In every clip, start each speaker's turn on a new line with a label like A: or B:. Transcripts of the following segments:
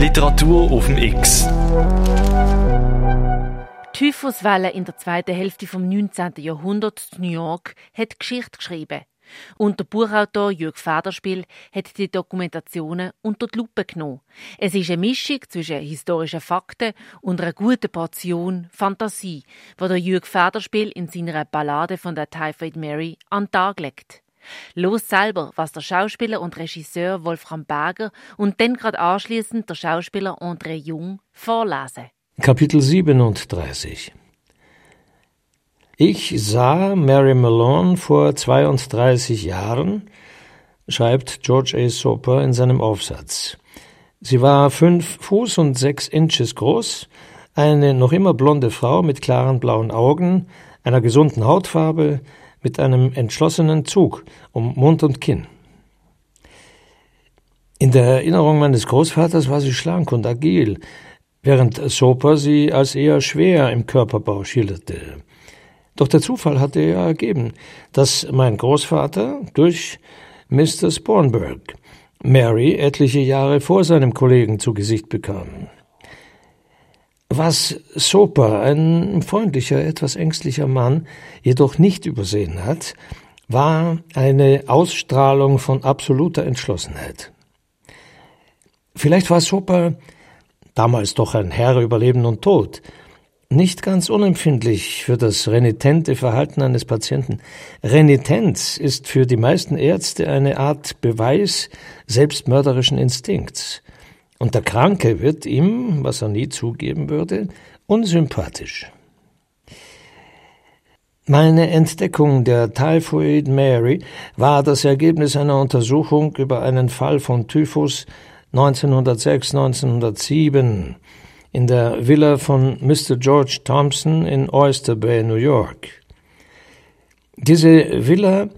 A: Literatur auf dem X.
B: Typhuswelle in der zweiten Hälfte vom 19. Jahrhundert in New York hat Geschichte geschrieben. Und der Buchautor Jürg Federspiel hat die Dokumentationen unter die Lupe genommen. Es ist eine Mischung zwischen historischen Fakten und einer guten Portion Fantasie, die der Jürg Federspiel in seiner Ballade von der Typhoid Mary an den Tag legt. Los selber, was der Schauspieler und Regisseur Wolfram Berger und dann gerade anschließend der Schauspieler André Jung vorlesen.
C: Kapitel 37 Ich sah Mary Malone vor 32 Jahren, schreibt George A. Soper in seinem Aufsatz. Sie war fünf Fuß und sechs Inches groß, eine noch immer blonde Frau mit klaren blauen Augen, einer gesunden Hautfarbe, mit einem entschlossenen Zug um Mund und Kinn. In der Erinnerung meines Großvaters war sie schlank und agil, während Soper sie als eher schwer im Körperbau schilderte. Doch der Zufall hatte ja ergeben, dass mein Großvater durch Mr. Spornberg Mary etliche Jahre vor seinem Kollegen zu Gesicht bekam. Was Soper, ein freundlicher, etwas ängstlicher Mann, jedoch nicht übersehen hat, war eine Ausstrahlung von absoluter Entschlossenheit. Vielleicht war Soper, damals doch ein Herr über Leben und Tod, nicht ganz unempfindlich für das renitente Verhalten eines Patienten. Renitenz ist für die meisten Ärzte eine Art Beweis selbstmörderischen Instinkts und der Kranke wird ihm, was er nie zugeben würde, unsympathisch. Meine Entdeckung der Typhoid Mary war das Ergebnis einer Untersuchung über einen Fall von Typhus 1906-1907 in der Villa von Mr. George Thompson in Oyster Bay, New York. Diese Villa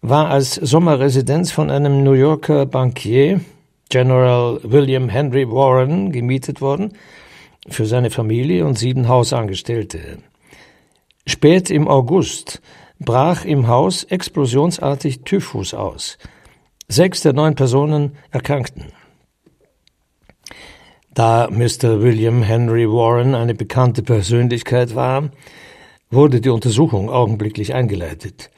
C: war als Sommerresidenz von einem New Yorker Bankier General William Henry Warren gemietet worden für seine Familie und sieben Hausangestellte. Spät im August brach im Haus explosionsartig Typhus aus. Sechs der neun Personen erkrankten. Da Mr. William Henry Warren eine bekannte Persönlichkeit war, wurde die Untersuchung augenblicklich eingeleitet.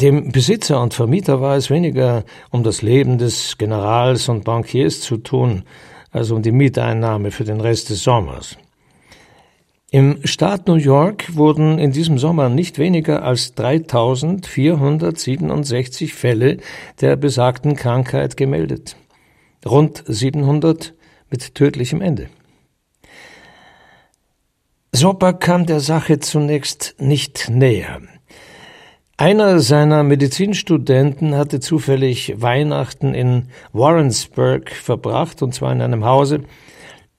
C: Dem Besitzer und Vermieter war es weniger um das Leben des Generals und Bankiers zu tun, als um die Mieteinnahme für den Rest des Sommers. Im Staat New York wurden in diesem Sommer nicht weniger als 3467 Fälle der besagten Krankheit gemeldet. Rund 700 mit tödlichem Ende. Soper kam der Sache zunächst nicht näher. Einer seiner Medizinstudenten hatte zufällig Weihnachten in Warrensburg verbracht, und zwar in einem Hause,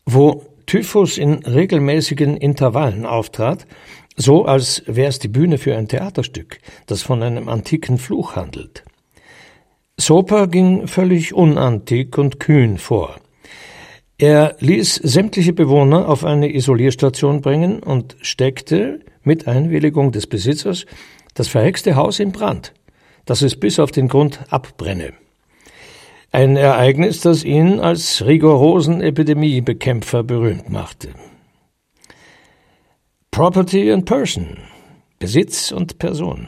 C: wo Typhus in regelmäßigen Intervallen auftrat, so als wäre es die Bühne für ein Theaterstück, das von einem antiken Fluch handelt. Soper ging völlig unantik und kühn vor. Er ließ sämtliche Bewohner auf eine Isolierstation bringen und steckte, mit Einwilligung des Besitzers, das verhexte Haus in Brand, dass es bis auf den Grund abbrenne. Ein Ereignis, das ihn als rigorosen Epidemiebekämpfer berühmt machte. Property and Person, Besitz und Person.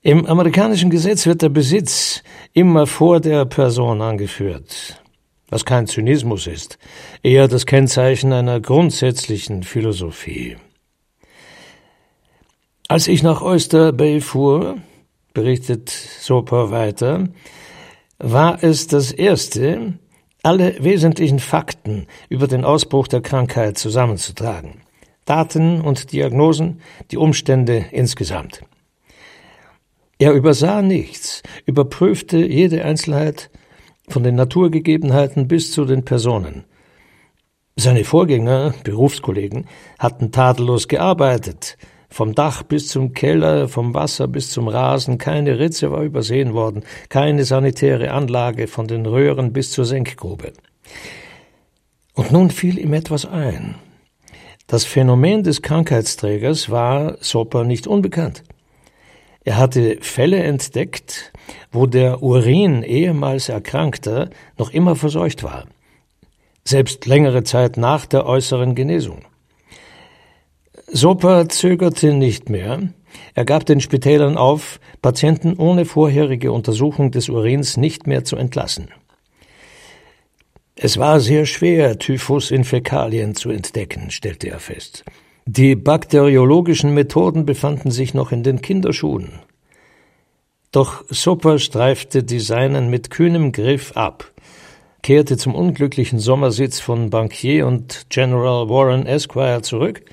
C: Im amerikanischen Gesetz wird der Besitz immer vor der Person angeführt, was kein Zynismus ist, eher das Kennzeichen einer grundsätzlichen Philosophie. Als ich nach Oyster Bay fuhr, berichtet Soper weiter, war es das erste, alle wesentlichen Fakten über den Ausbruch der Krankheit zusammenzutragen. Daten und Diagnosen, die Umstände insgesamt. Er übersah nichts, überprüfte jede Einzelheit von den Naturgegebenheiten bis zu den Personen. Seine Vorgänger, Berufskollegen, hatten tadellos gearbeitet, vom Dach bis zum Keller, vom Wasser bis zum Rasen, keine Ritze war übersehen worden, keine sanitäre Anlage von den Röhren bis zur Senkgrube. Und nun fiel ihm etwas ein. Das Phänomen des Krankheitsträgers war Soper nicht unbekannt. Er hatte Fälle entdeckt, wo der Urin ehemals Erkrankter noch immer verseucht war. selbst längere Zeit nach der äußeren Genesung. Soper zögerte nicht mehr. Er gab den Spitälern auf, Patienten ohne vorherige Untersuchung des Urins nicht mehr zu entlassen. Es war sehr schwer, Typhus in Fäkalien zu entdecken, stellte er fest. Die bakteriologischen Methoden befanden sich noch in den Kinderschuhen. Doch Soper streifte die Seinen mit kühnem Griff ab, kehrte zum unglücklichen Sommersitz von Bankier und General Warren Esquire zurück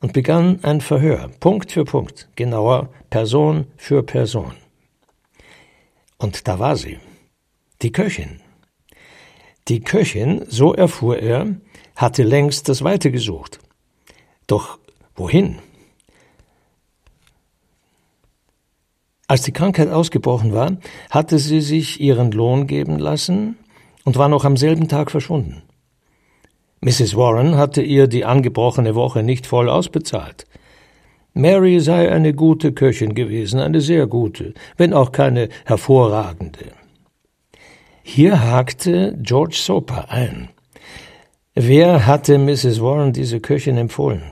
C: und begann ein Verhör, Punkt für Punkt, genauer Person für Person. Und da war sie, die Köchin. Die Köchin, so erfuhr er, hatte längst das Weite gesucht. Doch wohin? Als die Krankheit ausgebrochen war, hatte sie sich ihren Lohn geben lassen und war noch am selben Tag verschwunden. Mrs. Warren hatte ihr die angebrochene Woche nicht voll ausbezahlt. Mary sei eine gute Köchin gewesen, eine sehr gute, wenn auch keine hervorragende. Hier hakte George Soper ein. Wer hatte Mrs. Warren diese Köchin empfohlen?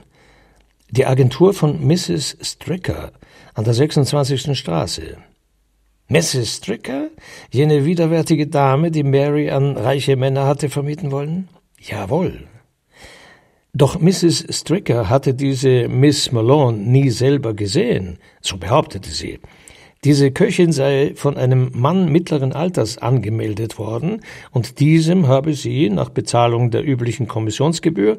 C: Die Agentur von Mrs. Stricker an der 26. Straße. Mrs. Stricker? Jene widerwärtige Dame, die Mary an reiche Männer hatte vermieten wollen? Jawohl. Doch Mrs. Stricker hatte diese Miss Malone nie selber gesehen, so behauptete sie. Diese Köchin sei von einem Mann mittleren Alters angemeldet worden, und diesem habe sie nach Bezahlung der üblichen Kommissionsgebühr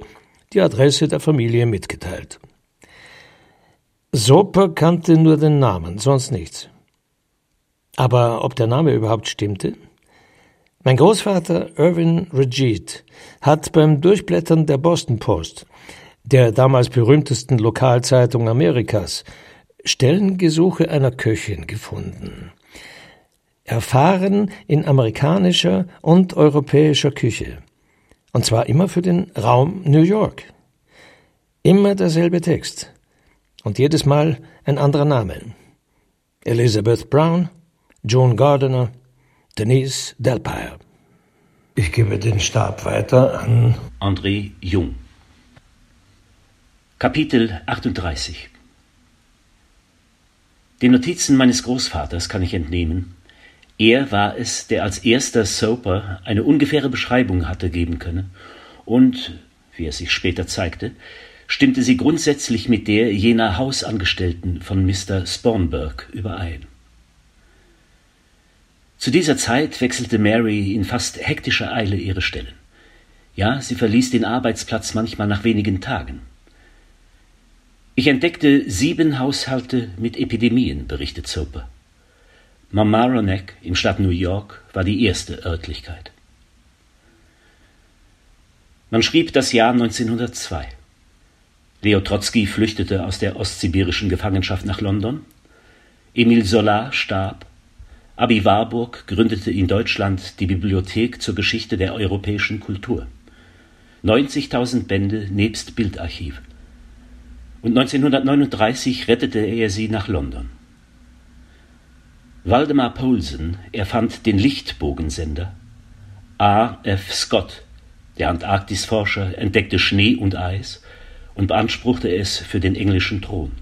C: die Adresse der Familie mitgeteilt. Soper kannte nur den Namen, sonst nichts. Aber ob der Name überhaupt stimmte? Mein Großvater Irvin Regit hat beim Durchblättern der Boston Post, der damals berühmtesten Lokalzeitung Amerikas, Stellengesuche einer Köchin gefunden. Erfahren in amerikanischer und europäischer Küche. Und zwar immer für den Raum New York. Immer derselbe Text. Und jedes Mal ein anderer Name. Elizabeth Brown, Joan Gardiner, Denise Delpire. Ich gebe den Stab weiter an
D: André Jung. Kapitel 38 den Notizen meines Großvaters kann ich entnehmen, er war es, der als erster Soper eine ungefähre Beschreibung hatte geben können, und, wie es sich später zeigte, stimmte sie grundsätzlich mit der jener Hausangestellten von Mr. Spornberg überein. Zu dieser Zeit wechselte Mary in fast hektischer Eile ihre Stellen. Ja, sie verließ den Arbeitsplatz manchmal nach wenigen Tagen. Ich entdeckte sieben Haushalte mit Epidemien, berichtet Soper. Mamaroneck im Stadt New York war die erste Örtlichkeit. Man schrieb das Jahr 1902. Leo Trotzki flüchtete aus der ostsibirischen Gefangenschaft nach London. Emil Solar starb. Abi Warburg gründete in Deutschland die Bibliothek zur Geschichte der europäischen Kultur. 90.000 Bände nebst Bildarchiv und 1939 rettete er sie nach London. Waldemar Poulsen erfand den Lichtbogensender. A. F. Scott, der Antarktisforscher, entdeckte Schnee und Eis und beanspruchte es für den englischen Thron.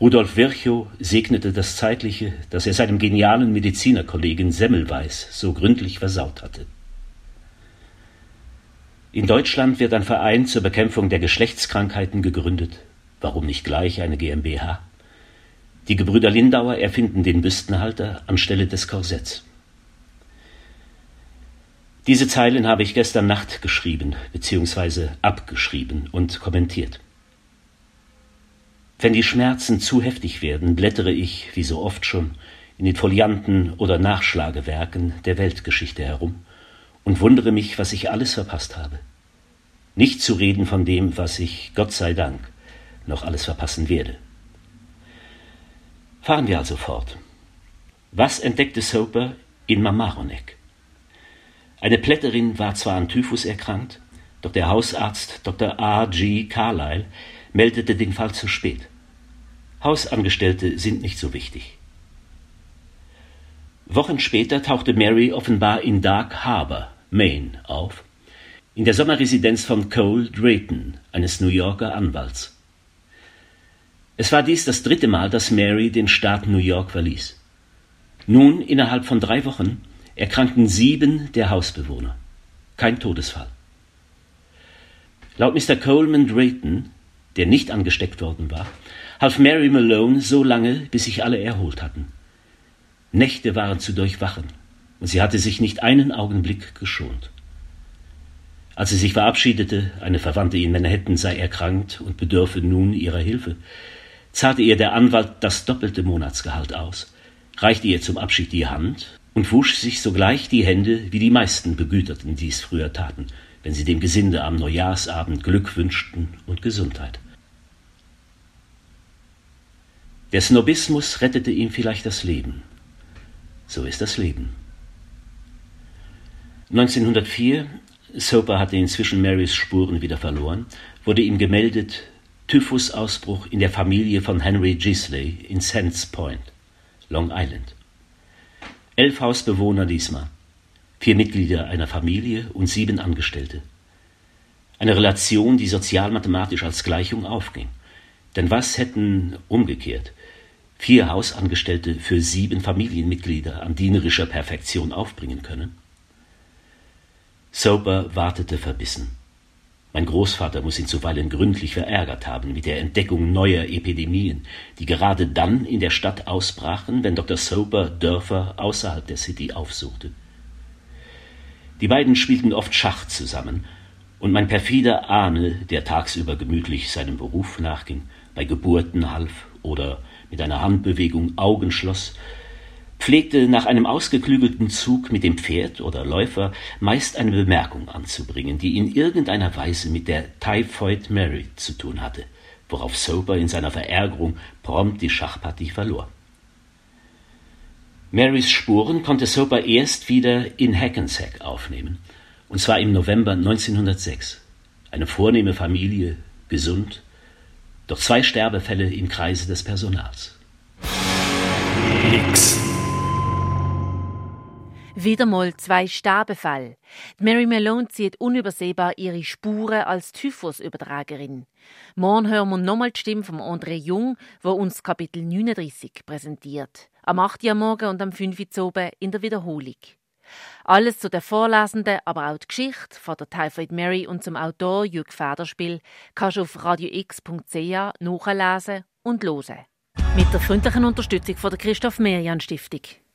D: Rudolf Virchow segnete das Zeitliche, das er seinem genialen Medizinerkollegen Semmelweis so gründlich versaut hatte. In Deutschland wird ein Verein zur Bekämpfung der Geschlechtskrankheiten gegründet. Warum nicht gleich eine GmbH? Die Gebrüder Lindauer erfinden den Büstenhalter anstelle des Korsetts. Diese Zeilen habe ich gestern Nacht geschrieben bzw. abgeschrieben und kommentiert. Wenn die Schmerzen zu heftig werden, blättere ich, wie so oft schon, in den Folianten oder Nachschlagewerken der Weltgeschichte herum und wundere mich, was ich alles verpasst habe. Nicht zu reden von dem, was ich, Gott sei Dank, noch alles verpassen werde. Fahren wir also fort. Was entdeckte Soper in Mamaroneck? Eine Plätterin war zwar an Typhus erkrankt, doch der Hausarzt Dr. A. G. Carlyle meldete den Fall zu spät. Hausangestellte sind nicht so wichtig. Wochen später tauchte Mary offenbar in Dark Harbor, Maine, auf, in der Sommerresidenz von Cole Drayton, eines New Yorker Anwalts. Es war dies das dritte Mal, dass Mary den Staat New York verließ. Nun, innerhalb von drei Wochen, erkrankten sieben der Hausbewohner. Kein Todesfall. Laut Mr. Coleman Drayton, der nicht angesteckt worden war, half Mary Malone so lange, bis sich alle erholt hatten. Nächte waren zu durchwachen, und sie hatte sich nicht einen Augenblick geschont. Als sie sich verabschiedete, eine Verwandte in Manhattan sei erkrankt und bedürfe nun ihrer Hilfe, zahlte ihr der Anwalt das doppelte Monatsgehalt aus, reichte ihr zum Abschied die Hand und wusch sich sogleich die Hände, wie die meisten Begüterten dies früher taten, wenn sie dem Gesinde am Neujahrsabend Glück wünschten und Gesundheit. Der Snobismus rettete ihm vielleicht das Leben. So ist das Leben. 1904, Soper hatte inzwischen Marys Spuren wieder verloren, wurde ihm gemeldet, Typhusausbruch in der Familie von Henry Gisley in Sands Point, Long Island. Elf Hausbewohner diesmal, vier Mitglieder einer Familie und sieben Angestellte. Eine Relation, die sozialmathematisch als Gleichung aufging. Denn was hätten umgekehrt vier Hausangestellte für sieben Familienmitglieder an dienerischer Perfektion aufbringen können? Soper wartete verbissen. Mein Großvater muss ihn zuweilen gründlich verärgert haben mit der Entdeckung neuer Epidemien, die gerade dann in der Stadt ausbrachen, wenn Dr. Soper Dörfer außerhalb der City aufsuchte. Die beiden spielten oft Schach zusammen, und mein perfider Ahne, der tagsüber gemütlich seinem Beruf nachging, bei Geburten half oder mit einer Handbewegung Augen schloss, pflegte nach einem ausgeklügelten Zug mit dem Pferd oder Läufer meist eine Bemerkung anzubringen, die in irgendeiner Weise mit der Typhoid Mary zu tun hatte, worauf Sober in seiner Verärgerung prompt die Schachpartie verlor. Marys Spuren konnte Soper erst wieder in Hackensack aufnehmen, und zwar im November 1906. Eine vornehme Familie, gesund, doch zwei Sterbefälle im Kreise des Personals.
A: Nix.
B: Wieder mal zwei Sterbefälle. Mary Malone zieht unübersehbar ihre Spuren als Typhusübertragerin. Morgen hören wir nochmal die Stimme von André Jung, wo uns Kapitel 39 präsentiert. Am 8. Uhr morgen und am 5. Uhr oben in der Wiederholung. Alles zu der Vorlesenden, aber auch die Geschichte von der Typhoid Mary und zum Autor Jürg Federspiel kannst du auf radiox.ch nachlesen und hören. Mit der freundlichen Unterstützung von der Christoph Merian Stiftung.